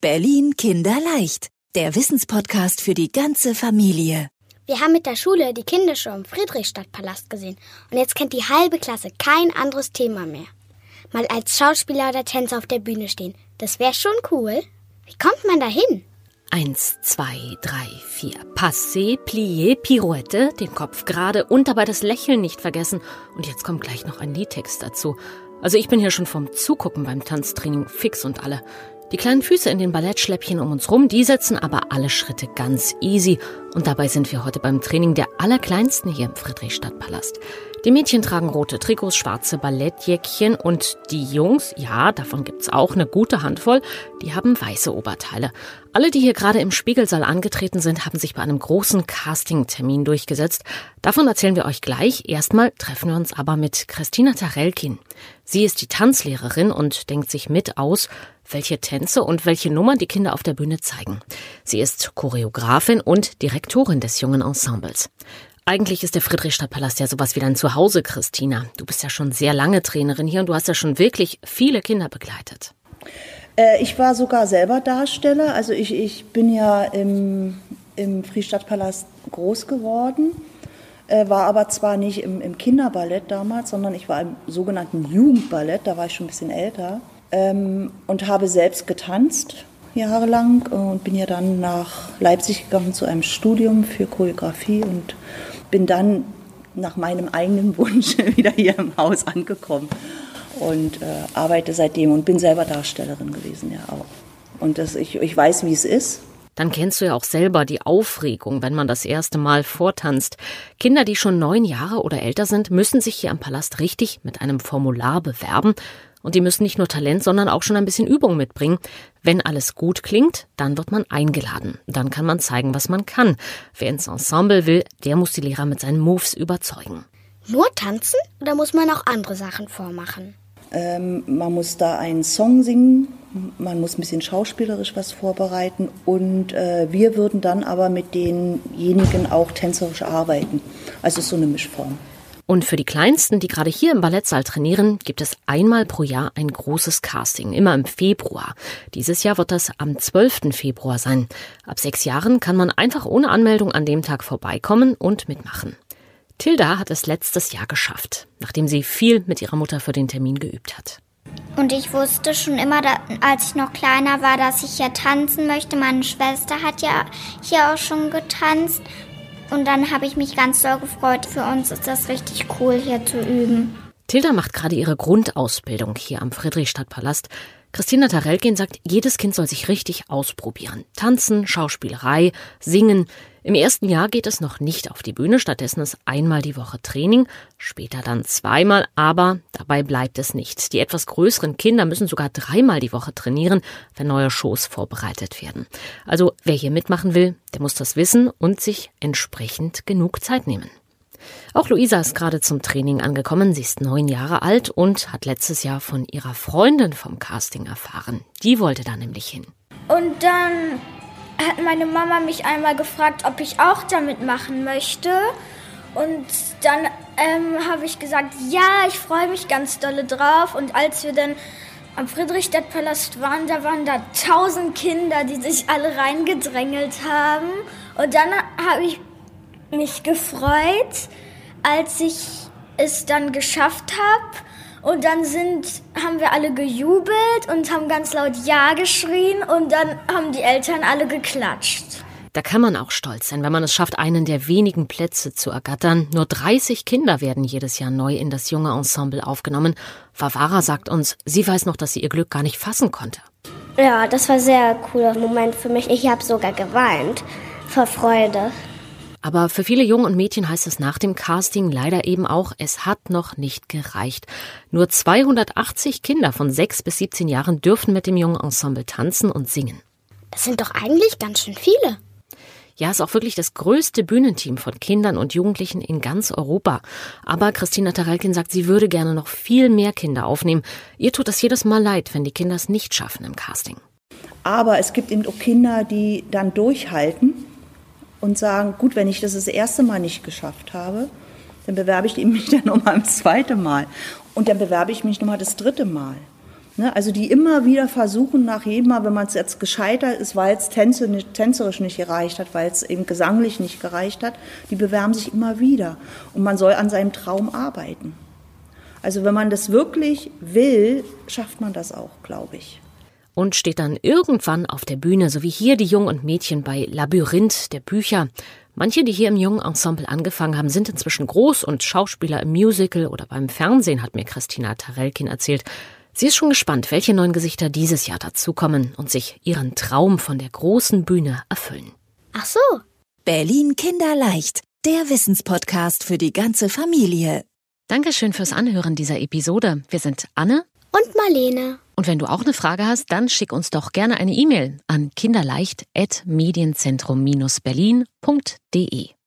Berlin Kinderleicht, der Wissenspodcast für die ganze Familie. Wir haben mit der Schule die Kindershow im Friedrichstadtpalast gesehen und jetzt kennt die halbe Klasse kein anderes Thema mehr. Mal als Schauspieler oder Tänzer auf der Bühne stehen, das wäre schon cool. Wie kommt man da hin? Eins, zwei, drei, vier. Passé, plié, Pirouette, den Kopf gerade und dabei das Lächeln nicht vergessen. Und jetzt kommt gleich noch ein Liedtext dazu. Also ich bin hier schon vom Zugucken beim Tanztraining fix und alle. Die kleinen Füße in den Ballettschläppchen um uns rum, die setzen aber alle Schritte ganz easy. Und dabei sind wir heute beim Training der Allerkleinsten hier im Friedrichstadtpalast. Die Mädchen tragen rote Trikots, schwarze Ballettjäckchen und die Jungs, ja, davon gibt's auch eine gute Handvoll, die haben weiße Oberteile. Alle, die hier gerade im Spiegelsaal angetreten sind, haben sich bei einem großen Casting-Termin durchgesetzt. Davon erzählen wir euch gleich. Erstmal treffen wir uns aber mit Christina Tarelkin. Sie ist die Tanzlehrerin und denkt sich mit aus, welche Tänze und welche Nummern die Kinder auf der Bühne zeigen. Sie ist Choreografin und Direktorin des jungen Ensembles. Eigentlich ist der Friedrichstadtpalast ja sowas wie dein Zuhause, Christina. Du bist ja schon sehr lange Trainerin hier und du hast ja schon wirklich viele Kinder begleitet. Äh, ich war sogar selber Darsteller. Also ich, ich bin ja im, im Friedrichstadtpalast groß geworden, äh, war aber zwar nicht im, im, Kinderballett damals, sondern ich war im sogenannten Jugendballett, da war ich schon ein bisschen älter ähm, und habe selbst getanzt jahrelang und bin ja dann nach Leipzig gegangen zu einem Studium für Choreografie und bin dann nach meinem eigenen Wunsch wieder hier im Haus angekommen und äh, arbeite seitdem und bin selber Darstellerin gewesen, ja auch. Und das, ich, ich weiß, wie es ist. Dann kennst du ja auch selber die Aufregung, wenn man das erste Mal vortanzt. Kinder, die schon neun Jahre oder älter sind, müssen sich hier am Palast richtig mit einem Formular bewerben und die müssen nicht nur Talent, sondern auch schon ein bisschen Übung mitbringen. Wenn alles gut klingt, dann wird man eingeladen. Dann kann man zeigen, was man kann. Wer ins Ensemble will, der muss die Lehrer mit seinen Moves überzeugen. Nur tanzen oder muss man auch andere Sachen vormachen? Ähm, man muss da einen Song singen, man muss ein bisschen schauspielerisch was vorbereiten und äh, wir würden dann aber mit denjenigen auch tänzerisch arbeiten. Also so eine Mischform. Und für die Kleinsten, die gerade hier im Ballettsaal trainieren, gibt es einmal pro Jahr ein großes Casting, immer im Februar. Dieses Jahr wird das am 12. Februar sein. Ab sechs Jahren kann man einfach ohne Anmeldung an dem Tag vorbeikommen und mitmachen. Tilda hat es letztes Jahr geschafft, nachdem sie viel mit ihrer Mutter für den Termin geübt hat. Und ich wusste schon immer, als ich noch kleiner war, dass ich ja tanzen möchte. Meine Schwester hat ja hier auch schon getanzt. Und dann habe ich mich ganz doll gefreut. Für uns ist das richtig cool, hier zu üben. Tilda macht gerade ihre Grundausbildung hier am Friedrichstadtpalast. Christina Tarelkin sagt, jedes Kind soll sich richtig ausprobieren. Tanzen, Schauspielerei, singen. Im ersten Jahr geht es noch nicht auf die Bühne, stattdessen ist einmal die Woche Training, später dann zweimal, aber dabei bleibt es nicht. Die etwas größeren Kinder müssen sogar dreimal die Woche trainieren, wenn neue Shows vorbereitet werden. Also wer hier mitmachen will, der muss das wissen und sich entsprechend genug Zeit nehmen. Auch Luisa ist gerade zum Training angekommen. Sie ist neun Jahre alt und hat letztes Jahr von ihrer Freundin vom Casting erfahren. Die wollte da nämlich hin. Und dann hat meine Mama mich einmal gefragt, ob ich auch damit machen möchte. Und dann ähm, habe ich gesagt, ja, ich freue mich ganz dolle drauf. Und als wir dann am Friedrichstadtpalast waren, da waren da tausend Kinder, die sich alle reingedrängelt haben. Und dann habe ich mich gefreut, als ich es dann geschafft habe. Und dann sind, haben wir alle gejubelt und haben ganz laut Ja geschrien und dann haben die Eltern alle geklatscht. Da kann man auch stolz sein, wenn man es schafft, einen der wenigen Plätze zu ergattern. Nur 30 Kinder werden jedes Jahr neu in das junge Ensemble aufgenommen. Vavara sagt uns, sie weiß noch, dass sie ihr Glück gar nicht fassen konnte. Ja, das war ein sehr cooler Moment für mich. Ich habe sogar geweint vor Freude. Aber für viele Jungen und Mädchen heißt es nach dem Casting leider eben auch, es hat noch nicht gereicht. Nur 280 Kinder von 6 bis 17 Jahren dürfen mit dem jungen Ensemble tanzen und singen. Das sind doch eigentlich ganz schön viele. Ja, ist auch wirklich das größte Bühnenteam von Kindern und Jugendlichen in ganz Europa. Aber Christina Taralkin sagt, sie würde gerne noch viel mehr Kinder aufnehmen. Ihr tut das jedes Mal leid, wenn die Kinder es nicht schaffen im Casting. Aber es gibt eben auch Kinder, die dann durchhalten und sagen, gut, wenn ich das das erste Mal nicht geschafft habe, dann bewerbe ich mich dann nochmal das zweite Mal. Und dann bewerbe ich mich nochmal das dritte Mal. Ne, also die immer wieder versuchen, nach jedem Mal, wenn man es jetzt gescheitert ist, weil es tänzerisch nicht gereicht hat, weil es eben gesanglich nicht gereicht hat, die bewerben sich immer wieder. Und man soll an seinem Traum arbeiten. Also wenn man das wirklich will, schafft man das auch, glaube ich. Und steht dann irgendwann auf der Bühne, so wie hier die Jungen und Mädchen bei Labyrinth der Bücher. Manche, die hier im jungen Ensemble angefangen haben, sind inzwischen groß und Schauspieler im Musical oder beim Fernsehen, hat mir Christina Tarelkin erzählt. Sie ist schon gespannt, welche neuen Gesichter dieses Jahr dazukommen und sich ihren Traum von der großen Bühne erfüllen. Ach so. Berlin Kinderleicht, der Wissenspodcast für die ganze Familie. Dankeschön fürs Anhören dieser Episode. Wir sind Anne und Marlene. Und wenn du auch eine Frage hast, dann schick uns doch gerne eine E-Mail an kinderleicht.medienzentrum-berlin.de.